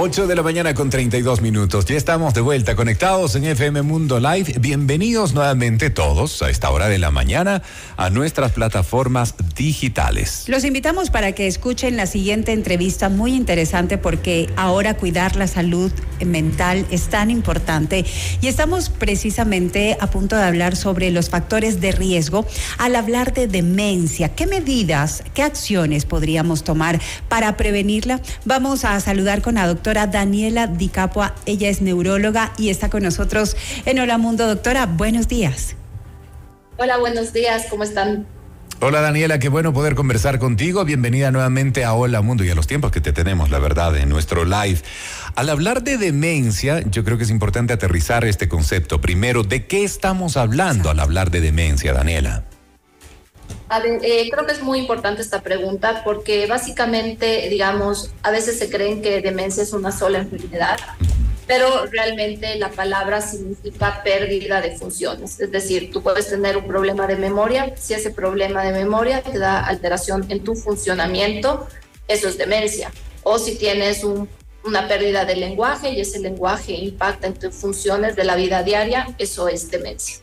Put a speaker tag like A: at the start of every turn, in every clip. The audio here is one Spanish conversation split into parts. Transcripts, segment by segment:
A: 8 de la mañana con 32 minutos. Ya estamos de vuelta conectados en FM Mundo Live. Bienvenidos nuevamente todos a esta hora de la mañana a nuestras plataformas digitales.
B: Los invitamos para que escuchen la siguiente entrevista muy interesante porque ahora cuidar la salud mental es tan importante y estamos precisamente a punto de hablar sobre los factores de riesgo al hablar de demencia. ¿Qué medidas, qué acciones podríamos tomar para prevenirla? Vamos a saludar con la doctora doctora Daniela Di Capua. Ella es neuróloga y está con nosotros en Hola Mundo. Doctora, buenos días.
C: Hola, buenos días. ¿Cómo están?
A: Hola Daniela, qué bueno poder conversar contigo. Bienvenida nuevamente a Hola Mundo y a los tiempos que te tenemos, la verdad, en nuestro live. Al hablar de demencia, yo creo que es importante aterrizar este concepto. Primero, ¿de qué estamos hablando al hablar de demencia, Daniela?
C: Eh, creo que es muy importante esta pregunta porque básicamente, digamos, a veces se creen que demencia es una sola enfermedad, pero realmente la palabra significa pérdida de funciones. Es decir, tú puedes tener un problema de memoria, si ese problema de memoria te da alteración en tu funcionamiento, eso es demencia. O si tienes una pérdida de lenguaje y ese lenguaje impacta en tus funciones de la vida diaria, eso es demencia.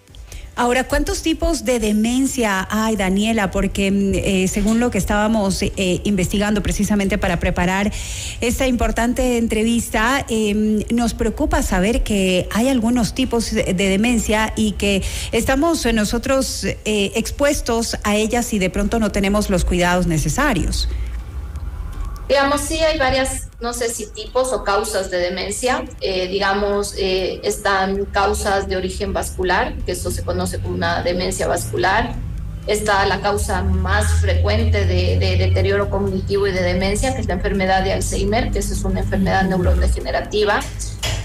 B: Ahora, ¿cuántos tipos de demencia hay, Daniela? Porque mm, eh, según lo que estábamos eh, investigando precisamente para preparar esta importante entrevista, em, nos preocupa saber que hay algunos tipos de demencia y que estamos nosotros eh, expuestos a ellas y de pronto no tenemos los cuidados necesarios.
C: Digamos, sí hay varias, no sé si tipos o causas de demencia. Eh, digamos, eh, están causas de origen vascular, que eso se conoce como una demencia vascular. Está la causa más frecuente de, deterioro cognitivo y de demencia, que es la enfermedad de Alzheimer, que es una enfermedad neurodegenerativa.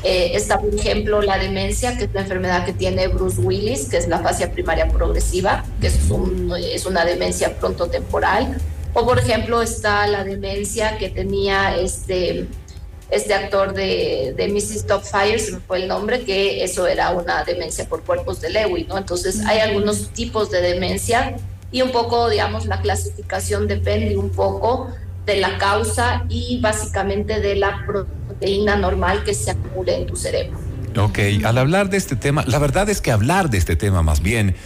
C: Eh, está, por ejemplo, la demencia, que es la enfermedad que tiene Bruce Willis, que es la fase primaria progresiva, que es, una demencia pronto-temporal. O por ejemplo está la demencia que tenía este, este actor de, de Mrs. Fire, se me fue el nombre, que eso era una demencia por cuerpos de Lewy, ¿no? Entonces hay algunos tipos de demencia y un poco, digamos, la clasificación depende un poco de la causa y básicamente de la proteína normal que se acumula en tu cerebro.
A: Ok, al hablar de este tema, la verdad es que hablar de este tema más bien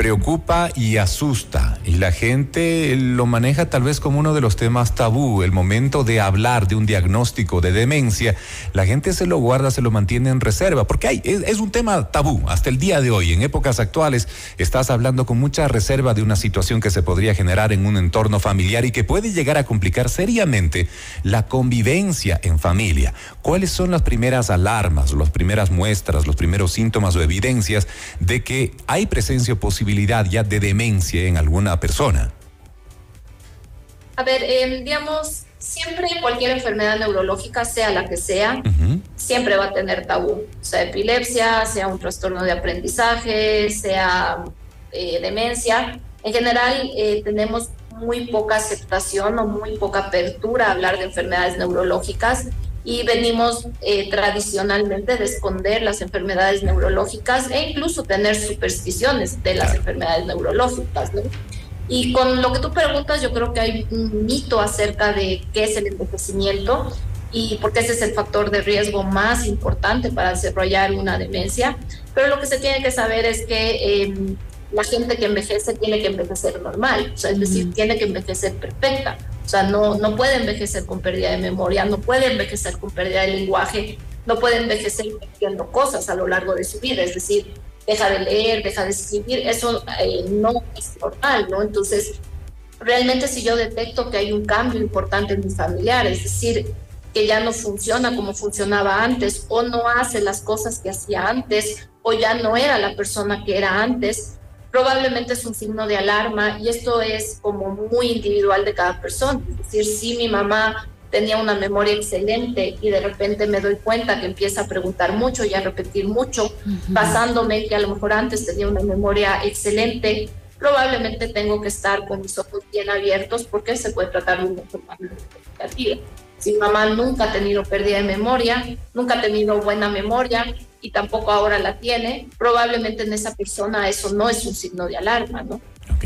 A: preocupa y asusta y la gente lo maneja tal vez como uno de los temas tabú. El momento de hablar de un diagnóstico de demencia, la gente se lo guarda, se lo mantiene en reserva, porque hay, es, un tema tabú hasta el día de hoy. En épocas actuales estás hablando con mucha reserva de una situación que se podría generar en un entorno familiar y que puede llegar a complicar seriamente la convivencia en familia. ¿Cuáles son las primeras alarmas, las primeras muestras, los primeros síntomas o evidencias de que hay presencia posible ya de demencia en alguna persona?
C: A ver, em, digamos, siempre cualquier enfermedad neurológica, sea la que sea, siempre va a tener tabú. Sea epilepsia, sea un trastorno de aprendizaje, sea eh, demencia. En general, eh, tenemos muy poca aceptación o muy poca apertura a hablar de enfermedades neurológicas y venimos eh, tradicionalmente de esconder las enfermedades neurológicas e incluso tener supersticiones de las enfermedades neurológicas. ¿no? Y con lo que tú preguntas, yo creo que hay un mito acerca de qué es el envejecimiento y porque ese es el factor de riesgo más importante para desarrollar una demencia. Pero lo que se tiene que saber es que em, la gente que envejece tiene que envejecer normal, o sea, es decir, tiene que envejecer perfecta. O sea, no, no puede envejecer con pérdida de memoria, no puede envejecer con pérdida de lenguaje, no puede envejecer haciendo cosas a lo largo de su vida, es decir, deja de leer, deja de escribir, eso eh, no es normal, ¿no? Entonces, realmente si yo detecto que hay un cambio importante en mi familiar, es decir, que ya no funciona como funcionaba antes o no hace las cosas que hacía antes o ya no era la persona que era antes, probablemente es un signo de alarma y esto es como muy individual de cada persona. Es decir, si mi mamá tenía una memoria excelente y de repente me doy cuenta que empieza a preguntar mucho y a repetir mucho, basándome que a lo mejor antes tenía una memoria excelente, probablemente tengo que estar con mis ojos bien abiertos porque se puede tratar de una enfermedad significativa. Si mamá nunca ha tenido pérdida de memoria, nunca ha tenido buena memoria, y tampoco ahora la tiene, probablemente en esa persona eso no es un signo de alarma, ¿no?
A: Ok,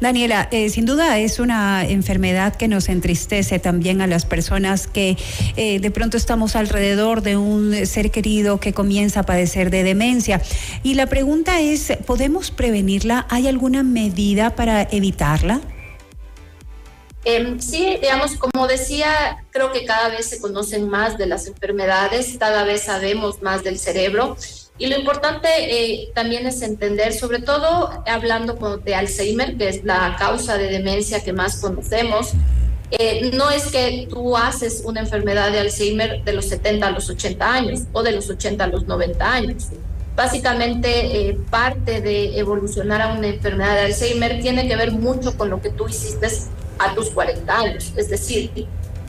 B: Daniela, eh, sin duda es una enfermedad que nos entristece también a las personas que eh, de pronto estamos alrededor de un ser querido que comienza a padecer de demencia. Y la pregunta es, ¿podemos prevenirla? ¿Hay alguna medida para evitarla?
C: Em, sí, digamos, como decía, creo que cada vez se conocen más de las enfermedades, cada vez sabemos más del cerebro. Y lo importante eh, también es entender, sobre todo hablando de Alzheimer, que es la causa de demencia que más conocemos, eh, no es que tú haces una enfermedad de Alzheimer de los 70 a los 80 años o de los 80 a los 90 años. Básicamente, eh, parte de evolucionar a una enfermedad de Alzheimer tiene que ver mucho con lo que tú hiciste a tus 40 años. Es decir,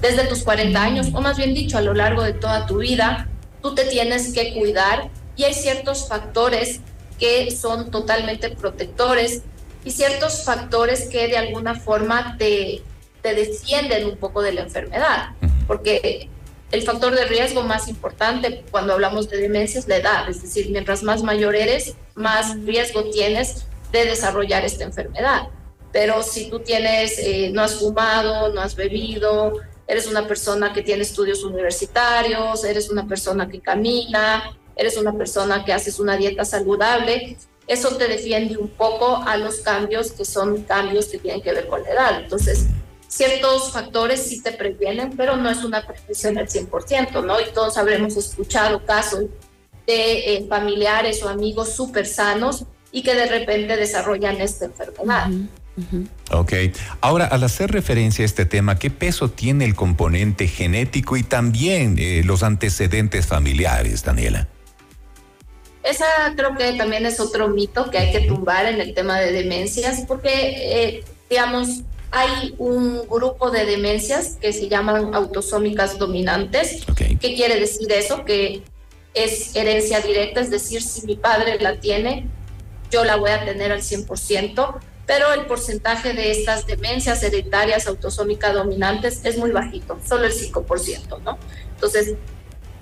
C: desde tus 40 años, o más bien dicho, a lo largo de toda tu vida, tú te tienes que cuidar y hay ciertos factores que son totalmente protectores y ciertos factores que de alguna forma te, te defienden un poco de la enfermedad, porque el factor de riesgo más importante cuando hablamos de demencia es la edad, es decir, mientras más mayor eres, más riesgo tienes de desarrollar esta enfermedad pero si tú tienes, eh, no has fumado, no has bebido, eres una persona que tiene estudios universitarios, eres una persona que camina, eres una persona que haces una dieta saludable, eso te defiende un poco a los cambios que son cambios que tienen que ver con la edad. Entonces, ciertos factores sí te previenen, pero no es una prevención al 100%, ¿no? Y todos habremos escuchado casos de eh, familiares o amigos súper sanos y que de repente desarrollan esta enfermedad.
A: Ok. Ahora, al hacer referencia a este tema, ¿qué peso tiene el componente genético y también eh, los antecedentes familiares, Daniela?
C: Esa creo que también es otro mito que hay que tumbar en el tema de demencias, porque, eh, digamos, hay un grupo de demencias que se llaman autosómicas dominantes. ¿Qué quiere decir eso? Que es herencia directa, es decir, si mi padre la tiene, yo la voy a tener al 100% pero el porcentaje de estas demencias hereditarias autosómicas dominantes es muy bajito, solo el 5%, ¿no? Entonces,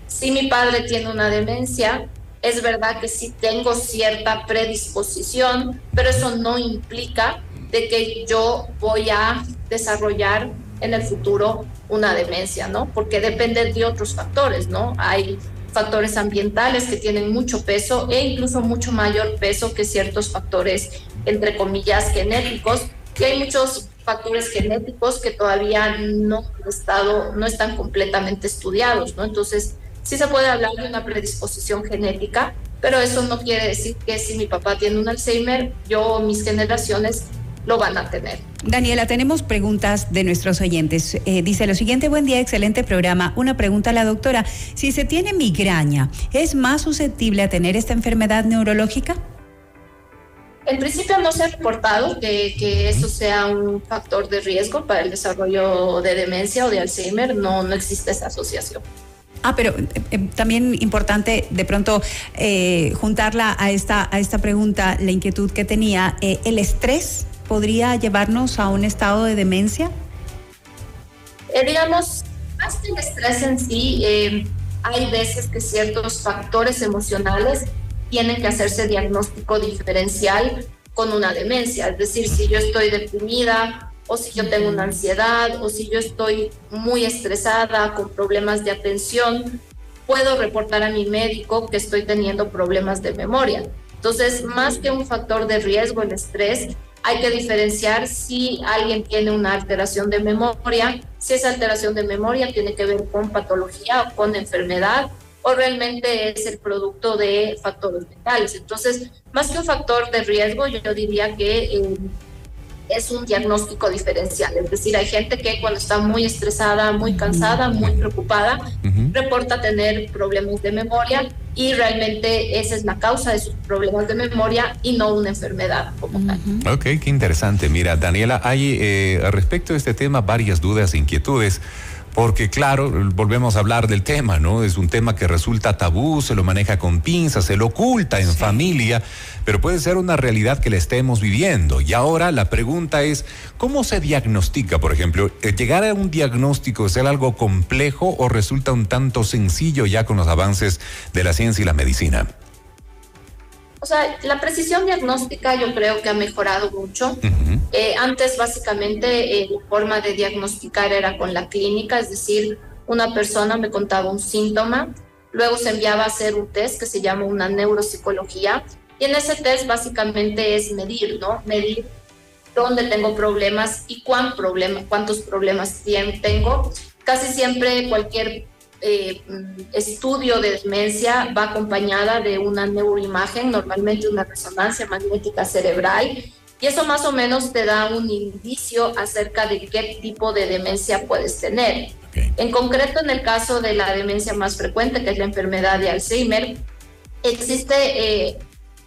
C: si mi padre tiene una demencia, es verdad que sí tengo cierta predisposición, pero eso no implica de que yo voy a desarrollar en el futuro una demencia, ¿no? Porque depende de otros factores, ¿no? Hay factores ambientales que tienen mucho peso e incluso mucho mayor peso que ciertos factores, entre comillas, genéticos. Y hay muchos factores genéticos que todavía no, estado, no están completamente estudiados, ¿no? Entonces, sí se puede hablar de una predisposición genética, pero eso no quiere decir que si mi papá tiene un Alzheimer, yo o mis generaciones lo van a tener.
B: Daniela, tenemos preguntas de nuestros oyentes. Eh, dice lo siguiente, buen día, excelente programa. Una pregunta a la doctora. Si se tiene migraña, ¿es más susceptible a tener esta enfermedad neurológica?
C: En principio no se ha reportado que, que eso sea un factor de riesgo para el desarrollo de demencia o de Alzheimer. No, no existe esa asociación.
B: Ah, pero eh, eh, también importante de pronto juntarla a esta, a esta pregunta, la inquietud que tenía, el estrés podría llevarnos a un estado de demencia?
C: Eh, digamos, más que el estrés en sí, eh, hay veces que ciertos factores emocionales tienen que hacerse diagnóstico diferencial con una demencia. Es decir, si yo estoy deprimida o si yo tengo una ansiedad o si yo estoy muy estresada con problemas de atención, puedo reportar a mi médico que estoy teniendo problemas de memoria. Entonces, más que un factor de riesgo, el estrés hay que diferenciar si alguien tiene una alteración de memoria, si esa alteración de memoria tiene que ver con patología o con enfermedad o realmente es el producto de factores mentales. Entonces, más que un factor de riesgo, yo diría que eh, es un diagnóstico diferencial. Es decir, hay gente que cuando está muy estresada, muy cansada, muy preocupada, reporta tener problemas de memoria y realmente esa es la causa de sus problemas de memoria y no una enfermedad como tal.
A: Ok, qué interesante. Mira, Daniela, hay eh, respecto a este tema varias dudas e inquietudes. Porque claro, volvemos a hablar del tema, ¿no? Es un tema que resulta tabú, se lo maneja con pinzas, se lo oculta en familia, pero puede ser una realidad que la estemos viviendo. Y ahora la pregunta es, ¿cómo se diagnostica, por ejemplo? Eh, ¿Llegar a un diagnóstico es algo complejo o resulta un tanto sencillo ya con los avances de la ciencia y la medicina?
C: O sea, la precisión diagnóstica yo creo que ha mejorado mucho. Eh, antes básicamente eh, la forma de diagnosticar era con la clínica, es decir, una persona me contaba un síntoma, luego se enviaba a hacer un test que se llama una neuropsicología y en ese test básicamente es medir, ¿no? Medir dónde tengo problemas y cuán problema, cuántos problemas tengo. Casi siempre cualquier eh, estudio de demencia va acompañada de una neuroimagen, normalmente una resonancia magnética cerebral, y eso más o menos te da un indicio acerca de qué tipo de demencia puedes tener. En concreto, en el caso de la demencia más frecuente, que es la enfermedad de Alzheimer, existe eh,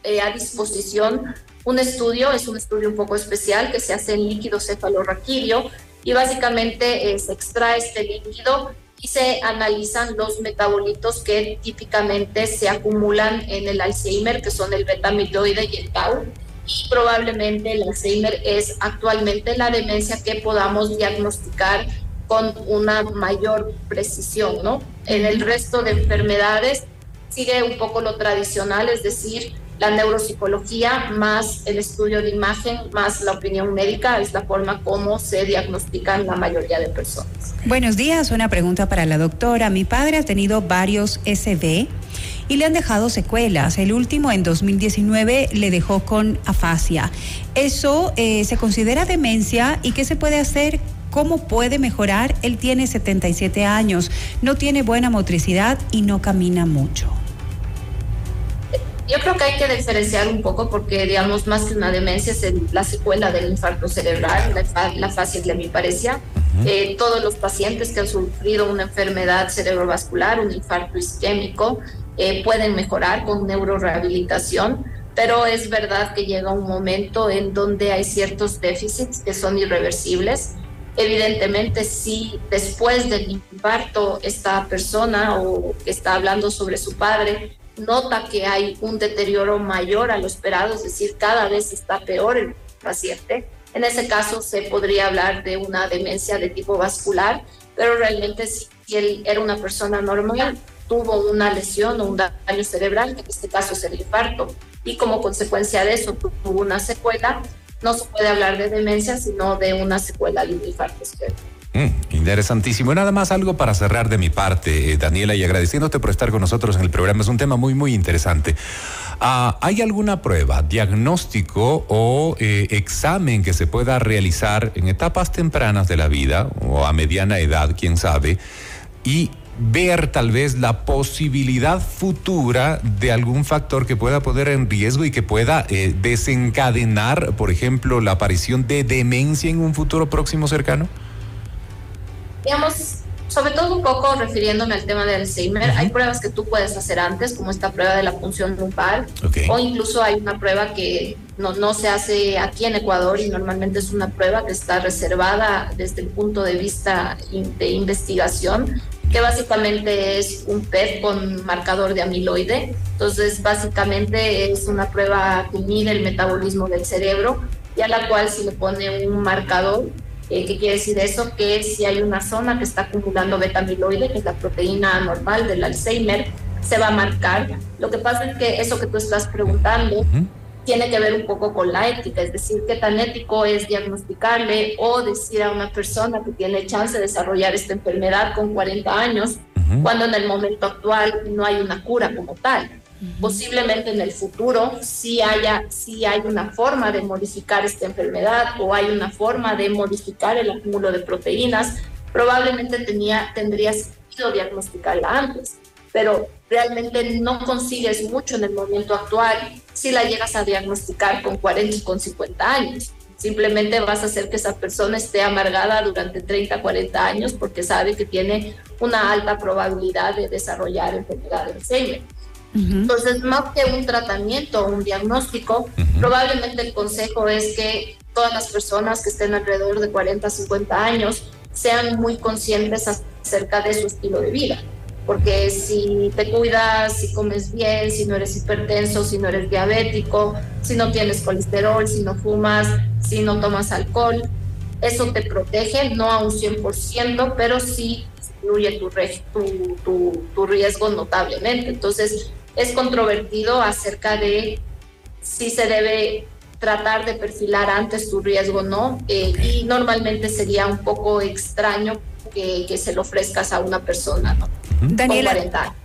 C: eh, a disposición un estudio, es un estudio un poco especial que se hace en líquido cefalorraquídeo y básicamente eh, se extrae este líquido y se analizan los metabolitos que típicamente se acumulan en el Alzheimer, que son el beta-amiloide y el tau. Y probablemente el Alzheimer es actualmente la demencia que podamos diagnosticar con una mayor precisión, ¿no? En el resto de enfermedades sigue un poco lo tradicional, es decir, la neuropsicología más el estudio de imagen más la opinión médica es la forma como se diagnostican la mayoría de personas.
B: Buenos días, una pregunta para la doctora. Mi padre ha tenido varios SB y le han dejado secuelas. El último en 2019 le dejó con afasia. ¿Eso eh, se considera demencia y qué se puede hacer? ¿Cómo puede mejorar? Él tiene 77 años, no tiene buena motricidad y no camina mucho.
C: Yo creo que hay que diferenciar un poco porque, digamos, más que una demencia es la secuela del infarto cerebral, la, la fase de mi parecía. Eh, todos los pacientes que han sufrido una enfermedad cerebrovascular, un infarto isquémico, eh, pueden mejorar con neurorehabilitación, pero es verdad que llega un momento en donde hay ciertos déficits que son irreversibles. Evidentemente, si después del infarto esta persona o que está hablando sobre su padre nota que hay un deterioro mayor a lo esperado, es decir, cada vez está peor el paciente, en ese caso se podría hablar de una demencia de tipo vascular, pero realmente si él era una persona normal, tuvo una lesión o un daño cerebral, en este caso es el infarto, y como consecuencia de eso tuvo una secuela, no se puede hablar de demencia, sino de una secuela de un infarto. cerebral.
A: Mm, interesantísimo. Nada más algo para cerrar de mi parte, eh, Daniela, y agradeciéndote por estar con nosotros en el programa. Es un tema muy, muy interesante. Ah, ¿Hay alguna prueba, diagnóstico o eh, examen que se pueda realizar en etapas tempranas de la vida o a mediana edad, quién sabe, y ver tal vez la posibilidad futura de algún factor que pueda poner en riesgo y que pueda eh, desencadenar, por ejemplo, la aparición de demencia en un futuro próximo cercano?
C: Digamos, sobre todo un poco refiriéndome al tema del Alzheimer, hay pruebas que tú puedes hacer antes, como esta prueba de la función lumbar, o incluso hay una prueba que no, no se hace aquí en Ecuador y normalmente es una prueba que está reservada desde el punto de vista de investigación, que básicamente es un PET con marcador de amiloide. Entonces, básicamente es una prueba que mide el metabolismo del cerebro y a la cual se le pone un marcador eh, ¿Qué quiere decir eso? Que si hay una zona que está acumulando beta-amiloide, que es la proteína normal del Alzheimer, se va a marcar. Lo que pasa es que eso que tú estás preguntando tiene que ver un poco con la ética, es decir, qué tan ético es diagnosticarle o decir a una persona que tiene chance de desarrollar esta enfermedad con 40 años, cuando en el momento actual no hay una cura como tal. Posiblemente en el futuro sí haya, sí hay una forma de modificar esta enfermedad o hay una forma de modificar el acúmulo de proteínas. Probablemente tenía, tendría sentido diagnosticarla antes, pero realmente no consigues mucho en el momento actual si la llegas a diagnosticar con 40 y con 50 años. Simplemente vas a hacer que esa persona esté amargada durante 30, 40 años porque sabe que tiene una alta probabilidad de desarrollar enfermedad de Alzheimer. Entonces, más que un tratamiento o un diagnóstico, probablemente el consejo es que todas las personas que estén alrededor de 40, 50 años sean muy conscientes acerca de su estilo de vida. Porque si te cuidas, si comes bien, si no eres hipertenso, si no eres diabético, si no tienes colesterol, si no fumas, si no tomas alcohol, eso te protege, no a un 100%, pero sí disminuye tu, tu, tu, tu riesgo notablemente. Entonces, es controvertido acerca de sí se debe tratar de perfilar antes tu riesgo, ¿no? Eh, y normalmente sería un poco extraño que, que se lo ofrezcas a una persona, ¿no?
B: Daniela,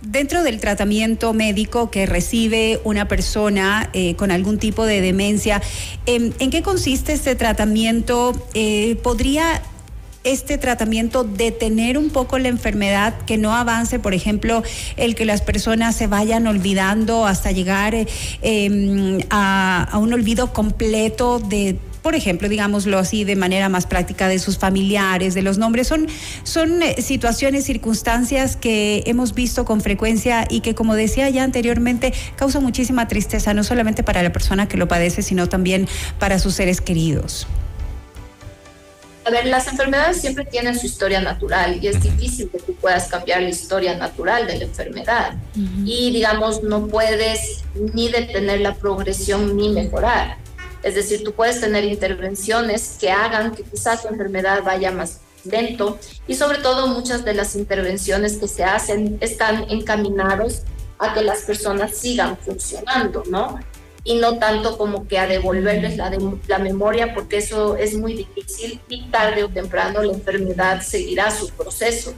B: dentro del tratamiento médico que recibe una persona eh, con algún tipo de demencia, ¿en, ¿en qué consiste este tratamiento? Eh, ¿Podría este tratamiento detener un poco la enfermedad, que no avance, por ejemplo, el que las personas se vayan olvidando hasta llegar eh, em, a, a un olvido completo de por ejemplo, digámoslo así, de manera más práctica, de sus familiares, de los nombres. Son, son eh, situaciones, circunstancias que hemos visto con frecuencia y que, como decía ya anteriormente, causan muchísima tristeza, no solamente para la persona que lo padece, sino también para sus seres queridos.
C: A ver, las enfermedades siempre tienen su historia natural y es difícil que tú puedas cambiar la historia natural de la enfermedad. Y digamos, no puedes ni detener la progresión ni mejorar. Es decir, tú puedes tener intervenciones que hagan que quizás tu enfermedad vaya más lento y sobre todo muchas de las intervenciones que se hacen están encaminados a que las personas sigan funcionando, ¿no? Y no tanto como que a devolverles la, la memoria, porque eso es muy difícil y tarde o temprano la enfermedad seguirá su proceso.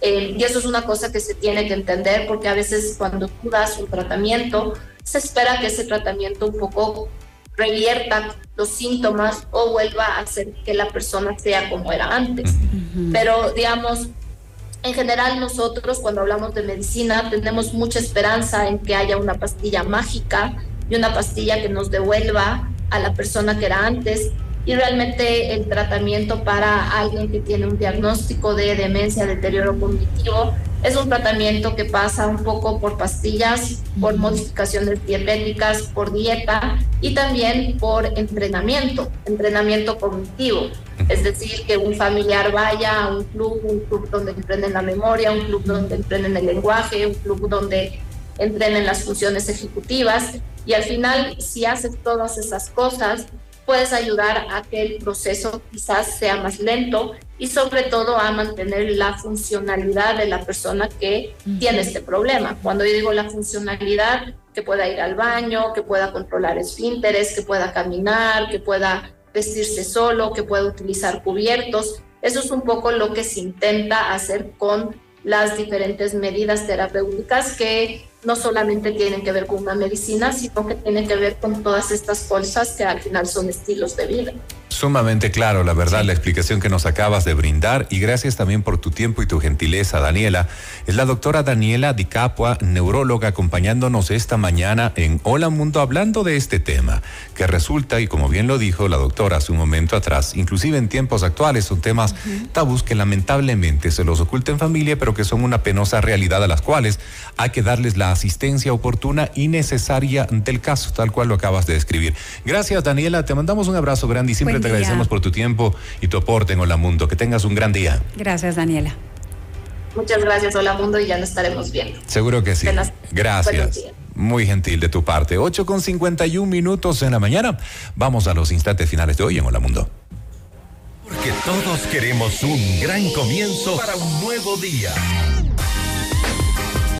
C: Eh, y eso es una cosa que se tiene que entender porque a veces cuando tú das un tratamiento, se espera que ese tratamiento un poco revierta los síntomas o vuelva a hacer que la persona sea como era antes. Pero digamos, en general nosotros cuando hablamos de medicina tenemos mucha esperanza en que haya una pastilla mágica y una pastilla que nos devuelva a la persona que era antes. Y realmente el tratamiento para alguien que tiene un diagnóstico de demencia, deterioro cognitivo, es un tratamiento que pasa un poco por pastillas, por modificaciones dietéticas, por dieta y también por entrenamiento, entrenamiento cognitivo. Es decir, que un familiar vaya a un club, un club donde entrenen la memoria, un club donde entrenen el lenguaje, un club donde entrenen las funciones ejecutivas y al final si haces todas esas cosas puedes ayudar a que el proceso quizás sea más lento y sobre todo a mantener la funcionalidad de la persona que tiene este problema. Cuando yo digo la funcionalidad, que pueda ir al baño, que pueda controlar esfínteres, que pueda caminar, que pueda vestirse solo, que pueda utilizar cubiertos. Eso es un poco lo que se intenta hacer con las diferentes medidas terapéuticas que no solamente tienen que ver con una medicina, sino que tienen que ver con todas estas cosas que al final son estilos de vida.
A: Sumamente claro, la verdad, la explicación que nos acabas de brindar y gracias también por tu tiempo y tu gentileza, Daniela. Es la doctora Daniela Di Capua, neuróloga, acompañándonos esta mañana en Hola Mundo hablando de este tema, que resulta, y como bien lo dijo la doctora hace un momento atrás, inclusive en tiempos actuales son temas tabús que lamentablemente se los oculta en familia, pero que son una penosa realidad a las cuales hay que darles la asistencia oportuna y necesaria del caso, tal cual lo acabas de describir. Gracias, Daniela, te mandamos un abrazo grande y siempre te agradecemos por tu tiempo y tu aporte en Hola Mundo. Que tengas un gran día.
B: Gracias, Daniela.
C: Muchas gracias, Hola Mundo, y ya nos estaremos viendo.
A: Seguro que sí. Gracias. Muy gentil de tu parte. 8 con 51 minutos en la mañana. Vamos a los instantes finales de hoy en Hola Mundo.
D: Porque todos queremos un gran comienzo para un nuevo día.